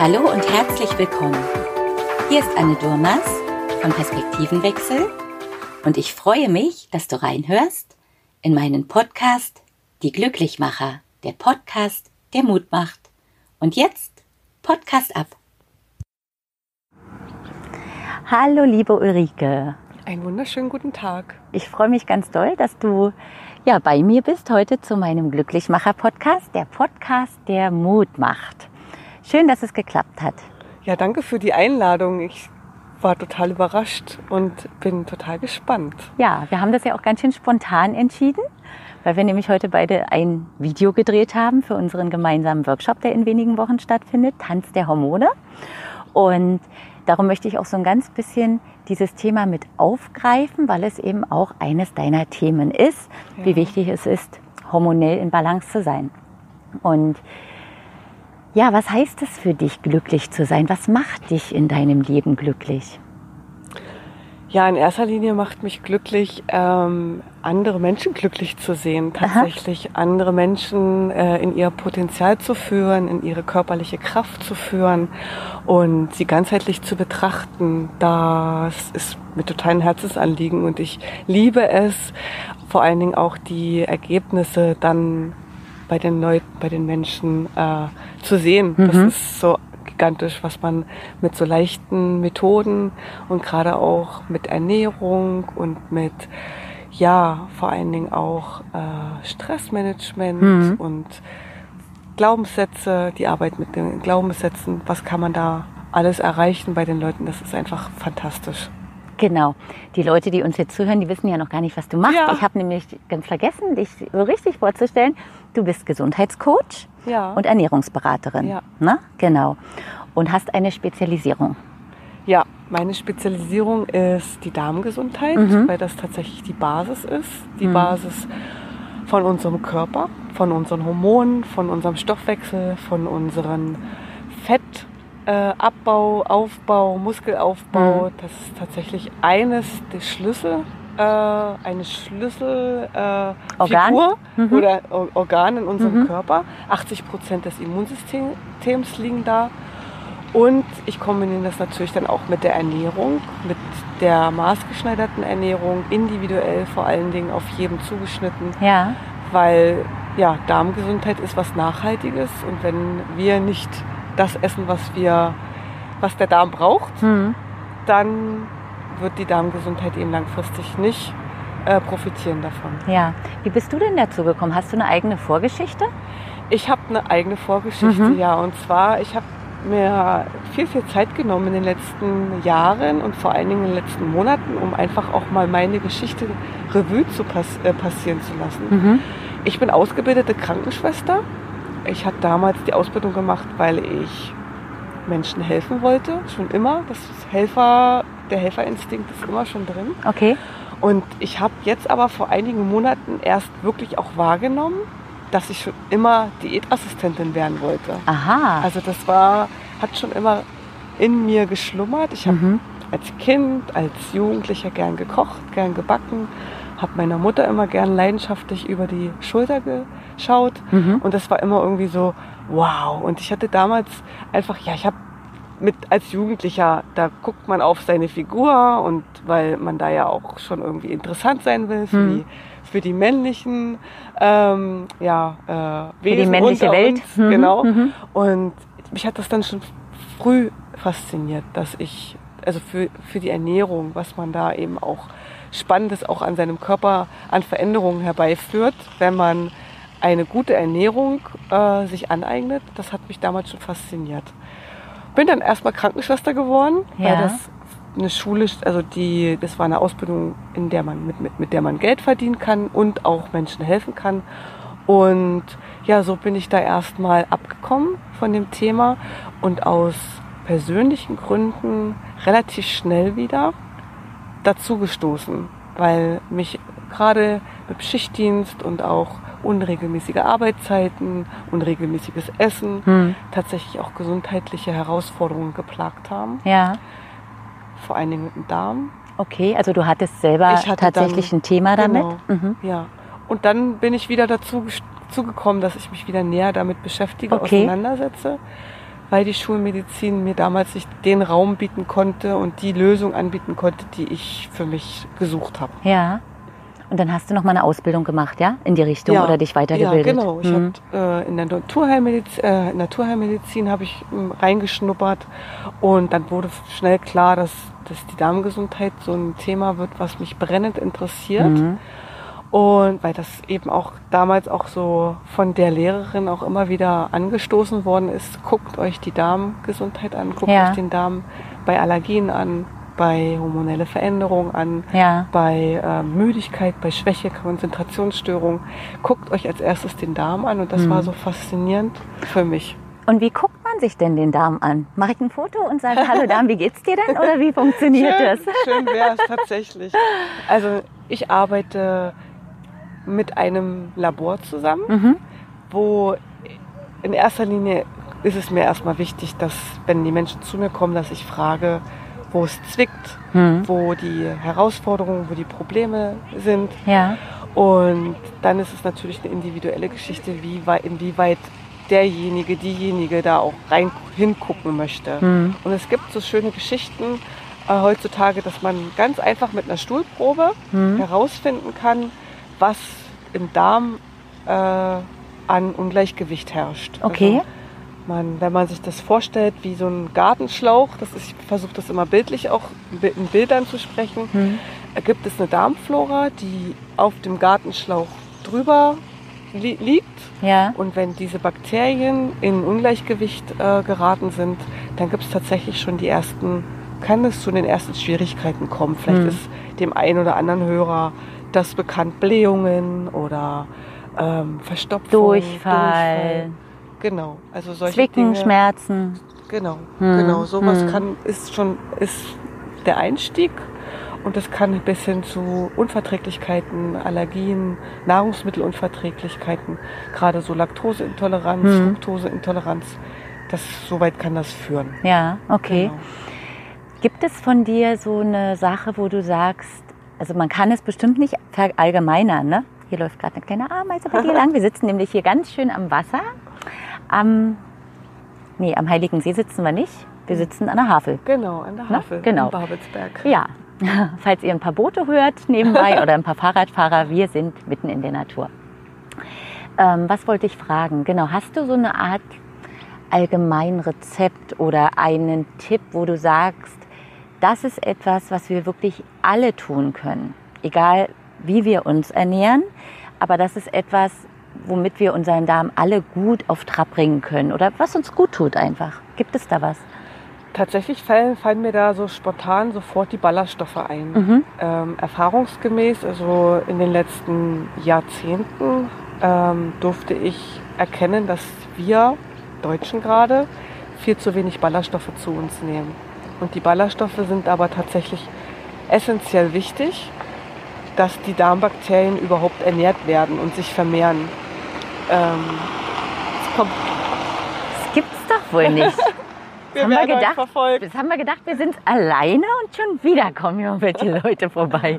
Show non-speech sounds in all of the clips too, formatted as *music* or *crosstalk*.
Hallo und herzlich willkommen. Hier ist Anne Durmas von Perspektivenwechsel und ich freue mich, dass du reinhörst in meinen Podcast Die Glücklichmacher, der Podcast, der Mut macht. Und jetzt Podcast ab. Hallo liebe Ulrike. Einen wunderschönen guten Tag. Ich freue mich ganz doll, dass du ja bei mir bist heute zu meinem Glücklichmacher Podcast, der Podcast, der Mut macht. Schön, dass es geklappt hat. Ja, danke für die Einladung. Ich war total überrascht und bin total gespannt. Ja, wir haben das ja auch ganz schön spontan entschieden, weil wir nämlich heute beide ein Video gedreht haben für unseren gemeinsamen Workshop, der in wenigen Wochen stattfindet, Tanz der Hormone. Und darum möchte ich auch so ein ganz bisschen dieses Thema mit aufgreifen, weil es eben auch eines deiner Themen ist, ja. wie wichtig es ist, hormonell in Balance zu sein. Und ja, was heißt es für dich, glücklich zu sein? Was macht dich in deinem Leben glücklich? Ja, in erster Linie macht mich glücklich, ähm, andere Menschen glücklich zu sehen, tatsächlich Aha. andere Menschen äh, in ihr Potenzial zu führen, in ihre körperliche Kraft zu führen und sie ganzheitlich zu betrachten. Das ist mir total ein Herzensanliegen und ich liebe es, vor allen Dingen auch die Ergebnisse dann bei den Leuten, bei den Menschen äh, zu sehen. Mhm. Das ist so gigantisch, was man mit so leichten Methoden und gerade auch mit Ernährung und mit ja vor allen Dingen auch äh, Stressmanagement mhm. und Glaubenssätze, die Arbeit mit den Glaubenssätzen, was kann man da alles erreichen bei den Leuten, das ist einfach fantastisch. Genau. Die Leute, die uns jetzt zuhören, die wissen ja noch gar nicht, was du machst. Ja. Ich habe nämlich ganz vergessen, dich so richtig vorzustellen. Du bist Gesundheitscoach ja. und Ernährungsberaterin. Ja. Na? Genau. Und hast eine Spezialisierung. Ja, meine Spezialisierung ist die Darmgesundheit, mhm. weil das tatsächlich die Basis ist. Die mhm. Basis von unserem Körper, von unseren Hormonen, von unserem Stoffwechsel, von unseren Fett- äh, Abbau, Aufbau, Muskelaufbau, mhm. das ist tatsächlich eines der Schlüssel, äh, eine Schlüsselfigur äh, mhm. oder Organ in unserem mhm. Körper. 80 Prozent des Immunsystems liegen da. Und ich kombiniere das natürlich dann auch mit der Ernährung, mit der maßgeschneiderten Ernährung, individuell vor allen Dingen auf jedem zugeschnitten. Ja. Weil ja, Darmgesundheit ist was Nachhaltiges und wenn wir nicht das essen, was wir, was der Darm braucht, mhm. dann wird die Darmgesundheit eben langfristig nicht äh, profitieren davon. Ja. Wie bist du denn dazu gekommen? Hast du eine eigene Vorgeschichte? Ich habe eine eigene Vorgeschichte, mhm. ja. Und zwar, ich habe mir viel, viel Zeit genommen in den letzten Jahren und vor allen Dingen in den letzten Monaten, um einfach auch mal meine Geschichte Revue zu pass äh, passieren zu lassen. Mhm. Ich bin ausgebildete Krankenschwester ich habe damals die Ausbildung gemacht, weil ich Menschen helfen wollte, schon immer. Das Helfer, der Helferinstinkt ist immer schon drin. Okay. Und ich habe jetzt aber vor einigen Monaten erst wirklich auch wahrgenommen, dass ich schon immer Diätassistentin werden wollte. Aha. Also das war, hat schon immer in mir geschlummert. Ich habe mhm. Als Kind, als Jugendlicher gern gekocht, gern gebacken, habe meiner Mutter immer gern leidenschaftlich über die Schulter geschaut mhm. und das war immer irgendwie so wow und ich hatte damals einfach ja ich habe mit als Jugendlicher da guckt man auf seine Figur und weil man da ja auch schon irgendwie interessant sein will für mhm. die für die männlichen ähm, ja äh, Wesen für die männliche Welt uns, mhm. genau mhm. und mich hat das dann schon früh fasziniert dass ich also für, für die Ernährung was man da eben auch Spannendes auch an seinem Körper an Veränderungen herbeiführt, wenn man eine gute Ernährung äh, sich aneignet. Das hat mich damals schon fasziniert. Bin dann erstmal Krankenschwester geworden, ja. weil das eine Schule, also die, das war eine Ausbildung, in der man mit, mit, mit der man Geld verdienen kann und auch Menschen helfen kann. Und ja, so bin ich da erstmal abgekommen von dem Thema und aus persönlichen Gründen relativ schnell wieder dazu gestoßen, weil mich gerade mit Schichtdienst und auch unregelmäßige Arbeitszeiten, unregelmäßiges Essen, hm. tatsächlich auch gesundheitliche Herausforderungen geplagt haben. Ja. Vor allen Dingen mit dem Darm. Okay, also du hattest selber hatte tatsächlich dann, ein Thema damit. Genau, mhm. Ja. Und dann bin ich wieder dazu gekommen, dass ich mich wieder näher damit beschäftige, okay. auseinandersetze weil die Schulmedizin mir damals nicht den Raum bieten konnte und die Lösung anbieten konnte, die ich für mich gesucht habe. Ja. Und dann hast du noch mal eine Ausbildung gemacht, ja, in die Richtung oder dich weitergebildet? Ja, genau. Ich hm. hab, äh, in der Naturheilmedizin, äh, Naturheilmedizin habe ich äh, reingeschnuppert und dann wurde schnell klar, dass, dass die Darmgesundheit so ein Thema wird, was mich brennend interessiert. Mhm. Und weil das eben auch damals auch so von der Lehrerin auch immer wieder angestoßen worden ist, guckt euch die Darmgesundheit an, guckt ja. euch den Darm bei Allergien an, bei hormonelle Veränderungen an, ja. bei äh, Müdigkeit, bei Schwäche, Konzentrationsstörung. Guckt euch als erstes den Darm an und das mhm. war so faszinierend für mich. Und wie guckt man sich denn den Darm an? Mache ich ein Foto und sage, *laughs* hallo Darm, wie geht's dir denn? Oder wie funktioniert schön, das? Schön wäre es tatsächlich. Also ich arbeite mit einem Labor zusammen, mhm. wo in erster Linie ist es mir erstmal wichtig, dass wenn die Menschen zu mir kommen, dass ich frage, wo es zwickt, mhm. wo die Herausforderungen, wo die Probleme sind. Ja. Und dann ist es natürlich eine individuelle Geschichte, wie weit, inwieweit derjenige, diejenige da auch rein hingucken möchte. Mhm. Und es gibt so schöne Geschichten äh, heutzutage, dass man ganz einfach mit einer Stuhlprobe mhm. herausfinden kann, was im Darm äh, an Ungleichgewicht herrscht. Okay. Also, man, wenn man sich das vorstellt wie so ein Gartenschlauch, das ist, ich versuche das immer bildlich auch in Bildern zu sprechen, hm. gibt es eine Darmflora, die auf dem Gartenschlauch drüber li liegt. Ja. Und wenn diese Bakterien in Ungleichgewicht äh, geraten sind, dann gibt es tatsächlich schon die ersten, kann es zu den ersten Schwierigkeiten kommen. Vielleicht hm. ist dem einen oder anderen Hörer das bekannt, Blähungen oder ähm, Verstopfung, Durchfall. Durchfall Genau, also solche Zwicken, Dinge, Schmerzen. Genau, hm. genau. Sowas hm. kann ist schon ist der Einstieg und das kann bis hin zu Unverträglichkeiten, Allergien, Nahrungsmittelunverträglichkeiten, gerade so Laktoseintoleranz, hm. Fructoseintoleranz. Das soweit kann das führen. Ja, okay. Genau. Gibt es von dir so eine Sache, wo du sagst, also man kann es bestimmt nicht verallgemeinern, ne? Hier läuft gerade eine kleine Ameise bei dir lang. Wir sitzen nämlich hier ganz schön am Wasser am, nee, am Heiligen See sitzen wir nicht. Wir sitzen an der Havel. Genau, an der Havel. Na? Genau. In Babelsberg. Ja. *laughs* Falls ihr ein paar Boote hört nebenbei *laughs* oder ein paar Fahrradfahrer, wir sind mitten in der Natur. Ähm, was wollte ich fragen? Genau, hast du so eine Art Allgemeinrezept oder einen Tipp, wo du sagst, das ist etwas, was wir wirklich alle tun können, egal wie wir uns ernähren, aber das ist etwas, womit wir unseren Darm alle gut auf Trab bringen können oder was uns gut tut einfach. Gibt es da was? Tatsächlich fallen, fallen mir da so spontan sofort die Ballaststoffe ein. Mhm. Ähm, erfahrungsgemäß, also in den letzten Jahrzehnten, ähm, durfte ich erkennen, dass wir Deutschen gerade viel zu wenig Ballaststoffe zu uns nehmen. Und die Ballaststoffe sind aber tatsächlich essentiell wichtig, dass die Darmbakterien überhaupt ernährt werden und sich vermehren. Ähm, es kommt. Das gibt's doch wohl nicht. *laughs* wir haben wir gedacht, verfolgt. Das haben wir gedacht, wir sind alleine und schon wieder kommen hier irgendwelche Leute vorbei.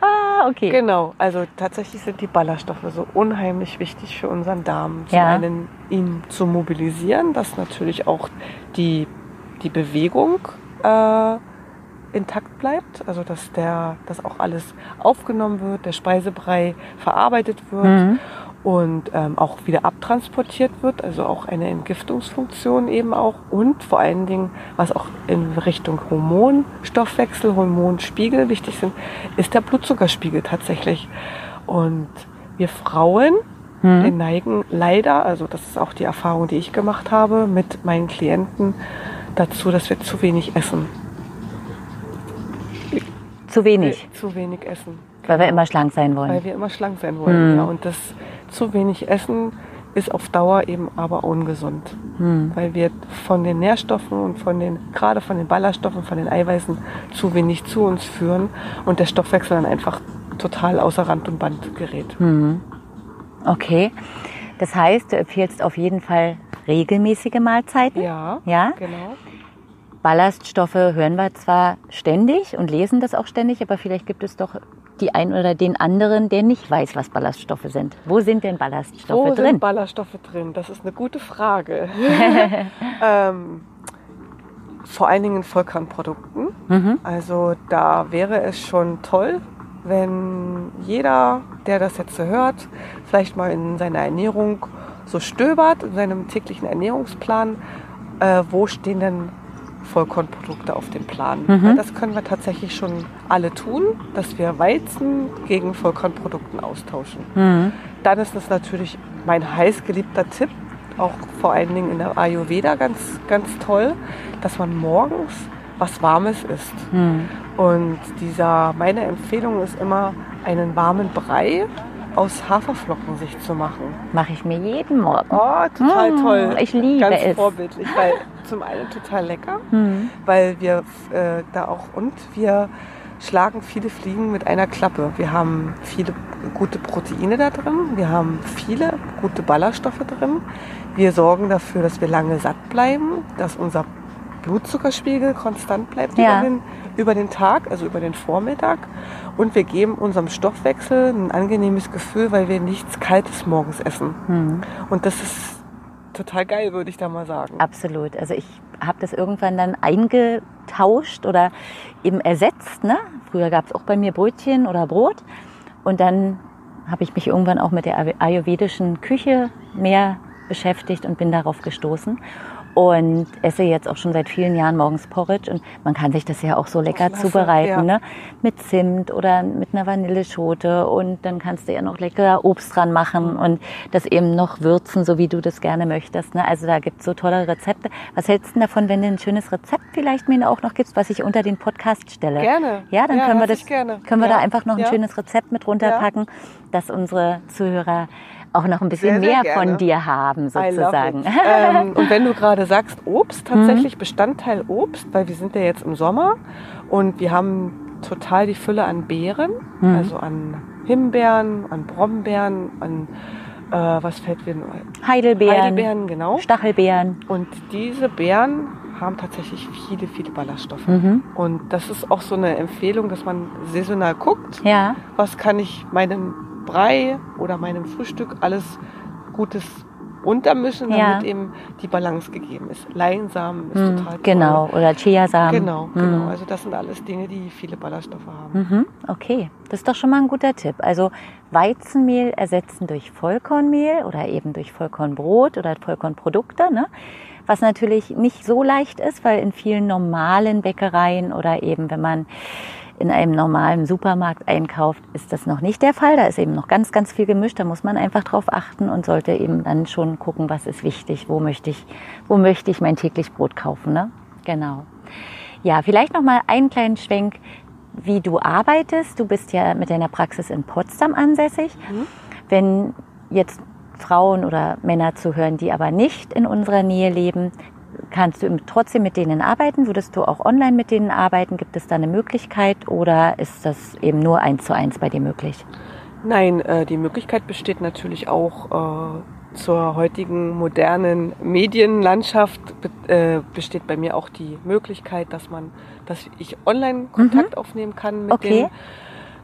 ah, okay. Genau, also tatsächlich sind die Ballaststoffe so unheimlich wichtig für unseren Darm. Zum ja. einen ihn zu mobilisieren, dass natürlich auch die, die Bewegung äh, intakt bleibt, also dass der, dass auch alles aufgenommen wird, der Speisebrei verarbeitet wird. Mhm und ähm, auch wieder abtransportiert wird, also auch eine Entgiftungsfunktion eben auch und vor allen Dingen, was auch in Richtung Hormonstoffwechsel, Hormonspiegel wichtig sind, ist der Blutzuckerspiegel tatsächlich. Und wir Frauen, hm. wir neigen leider, also das ist auch die Erfahrung, die ich gemacht habe mit meinen Klienten, dazu, dass wir zu wenig essen. Zu wenig? Zu wenig essen. Weil wir immer schlank sein wollen. Weil wir immer schlank sein wollen, hm. ja. Und das zu wenig Essen ist auf Dauer eben aber ungesund. Hm. Weil wir von den Nährstoffen und von den, gerade von den Ballaststoffen, von den Eiweißen zu wenig zu uns führen und der Stoffwechsel dann einfach total außer Rand und Band gerät. Hm. Okay. Das heißt, du empfiehlst auf jeden Fall regelmäßige Mahlzeiten? Ja, ja? genau. Ballaststoffe hören wir zwar ständig und lesen das auch ständig, aber vielleicht gibt es doch die ein oder den anderen, der nicht weiß, was Ballaststoffe sind. Wo sind denn Ballaststoffe Wo drin? sind Ballaststoffe drin? Das ist eine gute Frage. *laughs* *laughs* ähm, vor allen Dingen in Vollkornprodukten. Mhm. Also da wäre es schon toll, wenn jeder, der das jetzt so hört, vielleicht mal in seiner Ernährung so stöbert, in seinem täglichen Ernährungsplan, äh, wo stehen denn Vollkornprodukte auf dem Plan. Mhm. Das können wir tatsächlich schon alle tun, dass wir Weizen gegen Vollkornprodukten austauschen. Mhm. Dann ist es natürlich mein heißgeliebter Tipp, auch vor allen Dingen in der Ayurveda ganz, ganz toll, dass man morgens was Warmes isst. Mhm. Und dieser, meine Empfehlung ist immer, einen warmen Brei aus Haferflocken sich zu machen. Mache ich mir jeden Morgen. Oh, total Mm, toll. ich liebe Ganz es. vorbildlich, weil zum einen total lecker, Mhm. weil wir äh, da auch und wir schlagen viele Fliegen mit einer Klappe. Wir haben viele gute Proteine da drin, wir haben viele gute Ballaststoffe drin. Wir sorgen dafür, dass wir lange satt bleiben, dass unser Blutzuckerspiegel konstant bleibt Ja. über, den, über den Tag, also über den Vormittag. Und wir geben unserem Stoffwechsel ein angenehmes Gefühl, weil wir nichts Kaltes morgens essen. Mhm. Und das ist total geil, würde ich da mal sagen. Absolut. Also ich habe das irgendwann dann eingetauscht oder eben ersetzt. Ne? Früher gab es auch bei mir Brötchen oder Brot. Und dann habe ich mich irgendwann auch mit der ayurvedischen Küche mehr beschäftigt und bin darauf gestoßen. Und esse jetzt auch schon seit vielen Jahren morgens Porridge. Und man kann sich das ja auch so lecker Klasse, zubereiten. ja. Ne? Mit Zimt oder mit einer Vanilleschote. Und dann kannst du ja noch lecker Obst dran machen und das eben noch würzen, so wie du das gerne möchtest. Ne? Also da gibt es so tolle Rezepte. Was hältst du denn davon, wenn du ein schönes Rezept vielleicht mir auch noch gibst, was ich unter den Podcast stelle? Gerne. Ja, dann Ja, können wir das, können wir Ja. da einfach noch ein schönes Rezept mit runterpacken, dass unsere Zuhörer auch noch ein bisschen Sehr, sehr mehr von gerne. dir haben, sozusagen. ähm, *laughs* und wenn du gerade sagst Obst, tatsächlich Bestandteil Obst, weil wir sind ja jetzt im Sommer und wir haben total die Fülle an Beeren, Mhm. also an Himbeeren, an Brombeeren, an äh, was fällt mir ein? Heidelbeeren, Heidelbeeren, genau. Stachelbeeren. Und diese Beeren haben tatsächlich viele, viele Ballaststoffe. Mhm. Und das ist auch so eine Empfehlung, dass man saisonal guckt, Ja, was kann ich meinem Brei oder meinem Frühstück alles Gutes untermischen, Ja. damit eben die Balance gegeben ist. Leinsamen ist Mhm, total toll. genau. Oder Chiasamen. Genau, Mhm. genau. Also das sind alles Dinge, die viele Ballaststoffe haben. Mhm, okay, das ist doch schon mal ein guter Tipp. Also Weizenmehl ersetzen durch Vollkornmehl oder eben durch Vollkornbrot oder Vollkornprodukte, ne? was natürlich nicht so leicht ist, weil in vielen normalen Bäckereien oder eben wenn man in einem normalen Supermarkt einkauft, ist das noch nicht der Fall. Da ist eben noch ganz, ganz viel gemischt. Da muss man einfach drauf achten und sollte eben dann schon gucken, was ist wichtig, wo möchte ich, wo möchte ich mein täglich Brot kaufen. Ne? Genau. Ja, vielleicht noch mal einen kleinen Schwenk, wie du arbeitest. Du bist ja mit deiner Praxis in Potsdam ansässig. Wenn jetzt Frauen oder Männer zuhören, die aber nicht in unserer Nähe leben, kannst du trotzdem mit denen arbeiten? Würdest du auch online mit denen arbeiten? Gibt es da eine Möglichkeit oder ist das eben nur eins zu eins bei dir möglich? Nein, äh, die Möglichkeit besteht natürlich auch äh, zur heutigen modernen Medienlandschaft äh, besteht bei mir auch die Möglichkeit, dass man, dass ich online Kontakt aufnehmen kann mit Okay. den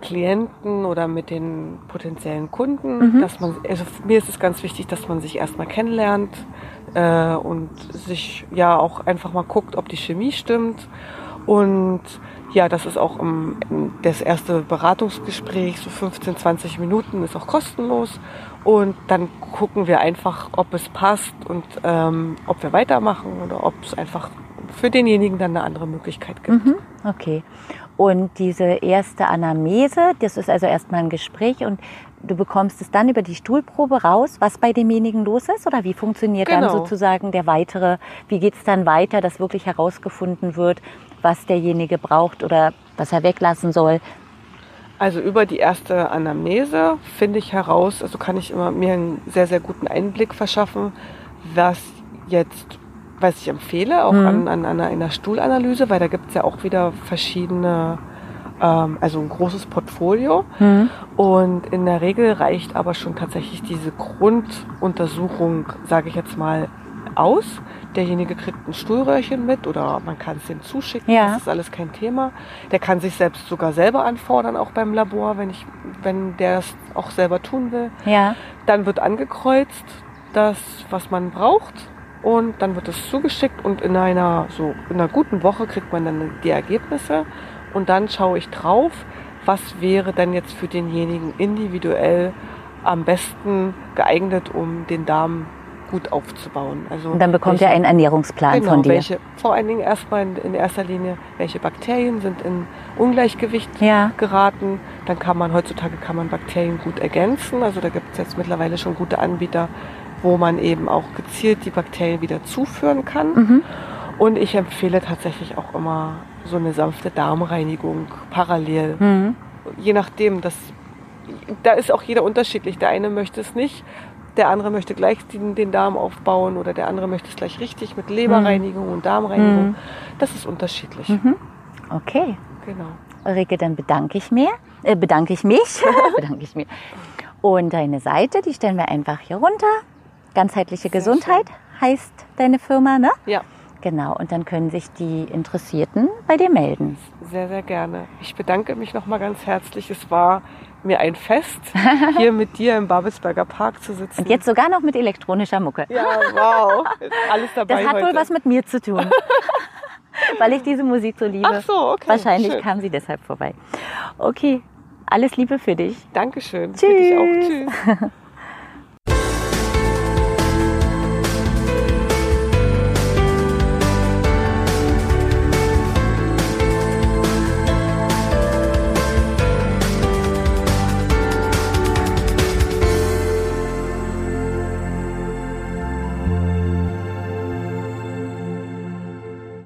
Klienten oder mit den potenziellen Kunden. Mhm. Dass man, also mir ist es ganz wichtig, dass man sich erstmal kennenlernt äh, und sich ja auch einfach mal guckt, ob die Chemie stimmt. Und ja, das ist auch im, das erste Beratungsgespräch, so 15, 20 Minuten, ist auch kostenlos. Und dann gucken wir einfach, ob es passt und ähm, ob wir weitermachen oder ob es einfach für denjenigen dann eine andere Möglichkeit gibt. Mhm, okay. Und diese erste Anamnese, das ist also erstmal ein Gespräch und du bekommst es dann über die Stuhlprobe raus, was bei demjenigen los ist oder wie funktioniert dann Genau. sozusagen der weitere, wie geht es dann weiter, dass wirklich herausgefunden wird, was derjenige braucht oder was er weglassen soll. Also über die erste Anamnese finde ich heraus, also kann ich immer mir einen sehr, sehr guten Einblick verschaffen, was jetzt, was ich empfehle, auch Mhm. an, an, einer, einer Stuhlanalyse, weil da gibt es ja auch wieder verschiedene, ähm, also ein großes Portfolio. Hm. Und in der Regel reicht aber schon tatsächlich diese Grunduntersuchung, sage ich jetzt mal, aus. Derjenige kriegt ein Stuhlröhrchen mit oder man kann es ihm zuschicken. Ja. Das ist alles kein Thema. Der kann sich selbst sogar selber anfordern, auch beim Labor, wenn, ich, wenn der es auch selber tun will. Ja. Dann wird angekreuzt, das, was man braucht. Und dann wird es zugeschickt und in einer, so, in einer guten Woche kriegt man dann die Ergebnisse. Und dann schaue ich drauf, was wäre denn jetzt für denjenigen individuell am besten geeignet, um den Darm gut aufzubauen. Also Und dann bekommt welche- er einen Ernährungsplan genau, von dir. Welche, vor allen Dingen erstmal in, in erster Linie, welche Bakterien sind in Ungleichgewicht Ja. geraten. Dann kann man, heutzutage kann man Bakterien gut ergänzen. Also da gibt es jetzt mittlerweile schon gute Anbieter, wo man eben auch gezielt die Bakterien wieder zuführen kann. Mhm. Und ich empfehle tatsächlich auch immer so eine sanfte Darmreinigung parallel. Mhm. Je nachdem, das, da ist auch jeder unterschiedlich. Der eine möchte es nicht, der andere möchte gleich den, den Darm aufbauen oder der andere möchte es gleich richtig mit Leberreinigung und Darmreinigung. Mhm. Das ist unterschiedlich. Mhm. Okay. Genau. Ulrike, dann bedanke ich mir, äh, bedanke ich mich, *laughs* *laughs* bedanke ich mir. Und deine Seite, die stellen wir einfach hier runter. Ganzheitliche Gesundheit heißt deine Firma, ne? Ja, Genau. Und dann können sich die Interessierten bei dir melden. sehr, sehr gerne. Ich bedanke mich nochmal ganz herzlich. Es war mir ein Fest, *laughs* hier mit dir im Babelsberger Park zu sitzen. Und jetzt sogar noch mit elektronischer Mucke. Ja, wow. *laughs* Ist alles dabei Das hat heute. wohl was mit mir zu tun. *laughs* Weil ich diese Musik so liebe. Ach so, okay. Wahrscheinlich schön. kam sie deshalb vorbei. Okay. Alles Liebe für dich. Dankeschön. Für dich auch. Tschüss. Tschüss.